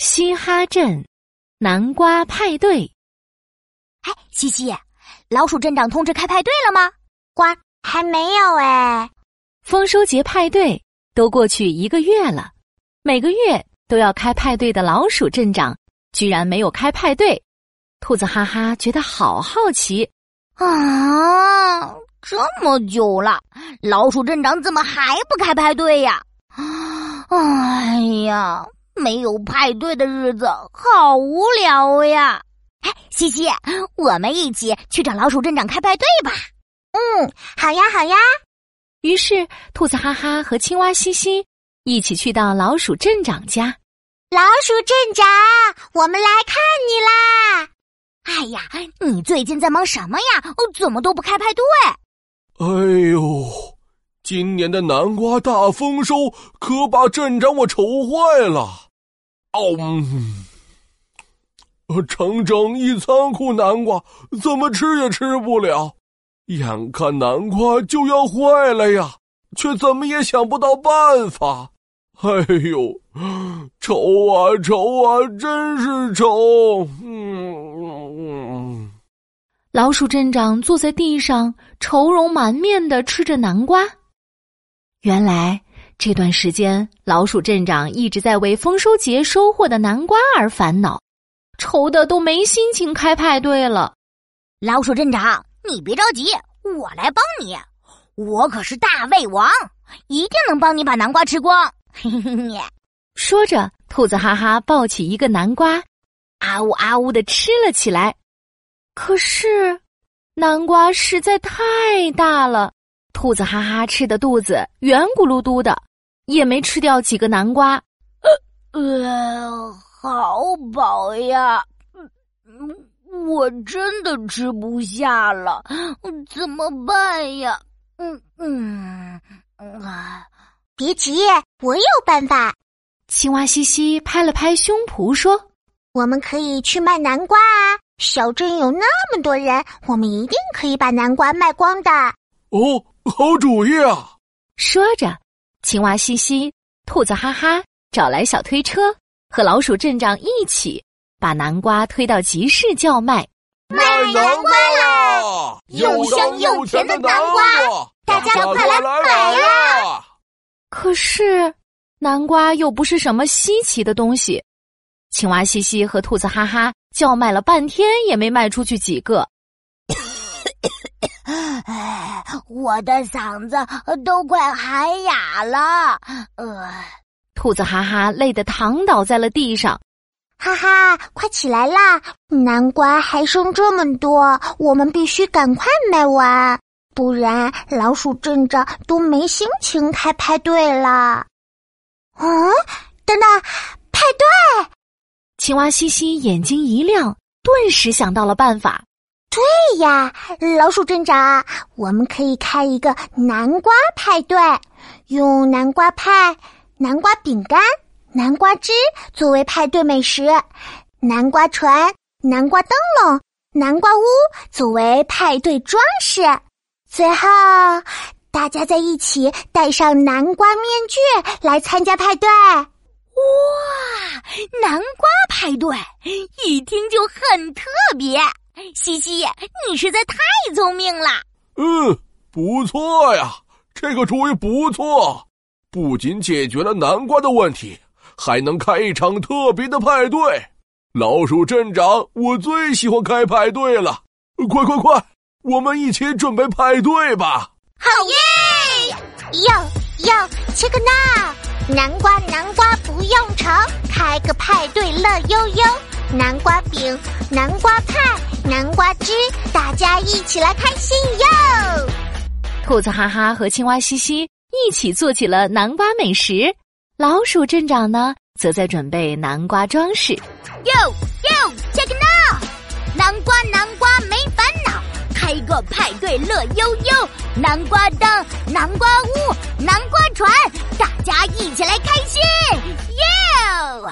嘻哈镇南瓜派对。哎，西西，老鼠镇长通知开派对了吗？瓜，还没有哎。丰收节派对都过去一个月了，每个月都要开派对的老鼠镇长居然没有开派对，兔子哈哈觉得好好奇啊！这么久了，老鼠镇长怎么还不开派对呀？哎呀！没有派对的日子好无聊呀！哎，西西，我们一起去找老鼠镇长开派对吧。嗯，好呀，好呀。于是，兔子哈哈和青蛙西西一起去到老鼠镇长家。老鼠镇长，我们来看你啦！哎呀，你最近在忙什么呀？哦怎么都不开派对？哎呦，今年的南瓜大丰收，可把镇长我愁坏了。哦，嗯整整一仓库南瓜，怎么吃也吃不了，眼看南瓜就要坏了呀，却怎么也想不到办法。哎呦，愁啊愁啊，真是愁！嗯，老鼠镇长坐在地上，愁容满面的吃着南瓜。原来。这段时间，老鼠镇长一直在为丰收节收获的南瓜而烦恼，愁的都没心情开派对了。老鼠镇长，你别着急，我来帮你。我可是大胃王，一定能帮你把南瓜吃光。说着，兔子哈哈抱起一个南瓜，啊呜啊呜的吃了起来。可是，南瓜实在太大了，兔子哈哈吃的肚子圆咕噜嘟的。也没吃掉几个南瓜，呃，好饱呀！嗯我真的吃不下了，怎么办呀？嗯嗯啊，别急，我有办法。青蛙西西拍了拍胸脯说：“我们可以去卖南瓜啊！小镇有那么多人，我们一定可以把南瓜卖光的。”哦，好主意啊！说着。青蛙西西、兔子哈哈找来小推车，和老鼠镇长一起把南瓜推到集市叫卖。卖南瓜啦！又香又甜的南瓜，大家快来买呀！可是南瓜又不是什么稀奇的东西，青蛙西西和兔子哈哈叫卖了半天，也没卖出去几个。哎，我的嗓子都快喊哑了。呃，兔子哈哈累得躺倒在了地上。哈哈，快起来啦！南瓜还剩这么多，我们必须赶快卖完，不然老鼠镇长都没心情开派对了。嗯，等等，派对！青蛙西西眼睛一亮，顿时想到了办法。对呀，老鼠镇长，我们可以开一个南瓜派对，用南瓜派、南瓜饼干、南瓜汁作为派对美食，南瓜船、南瓜灯笼、南瓜屋作为派对装饰，最后大家在一起戴上南瓜面具来参加派对。哇，南瓜派对，一听就很特别。西西，你实在太聪明了。嗯，不错呀，这个主意不错，不仅解决了南瓜的问题，还能开一场特别的派对。老鼠镇长，我最喜欢开派对了，快快快，我们一起准备派对吧！好耶！哟哟，切克闹，南瓜南瓜不用愁，开个派对乐悠悠。南瓜饼，南瓜派，南瓜汁，大家一起来开心哟！兔子哈哈和青蛙西西一起做起了南瓜美食，老鼠镇长呢，则在准备南瓜装饰。哟哟，check it out！南瓜南瓜没烦恼，开个派对乐悠悠。南瓜灯，南瓜屋，南瓜船，大家一起来开心哟！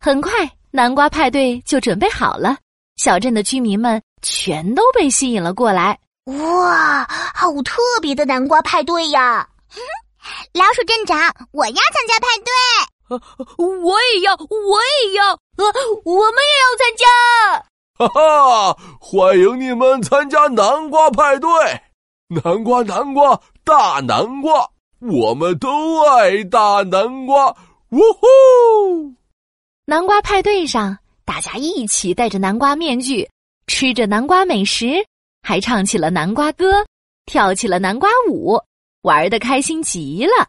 很快。南瓜派对就准备好了，小镇的居民们全都被吸引了过来。哇，好特别的南瓜派对呀！老鼠镇长，我要参加派对。我也要，我也要，呃，我们也要参加！哈哈，欢迎你们参加南瓜派对！南瓜，南瓜，大南瓜，我们都爱大南瓜！呜呼！南瓜派对上，大家一起戴着南瓜面具，吃着南瓜美食，还唱起了南瓜歌，跳起了南瓜舞，玩的开心极了。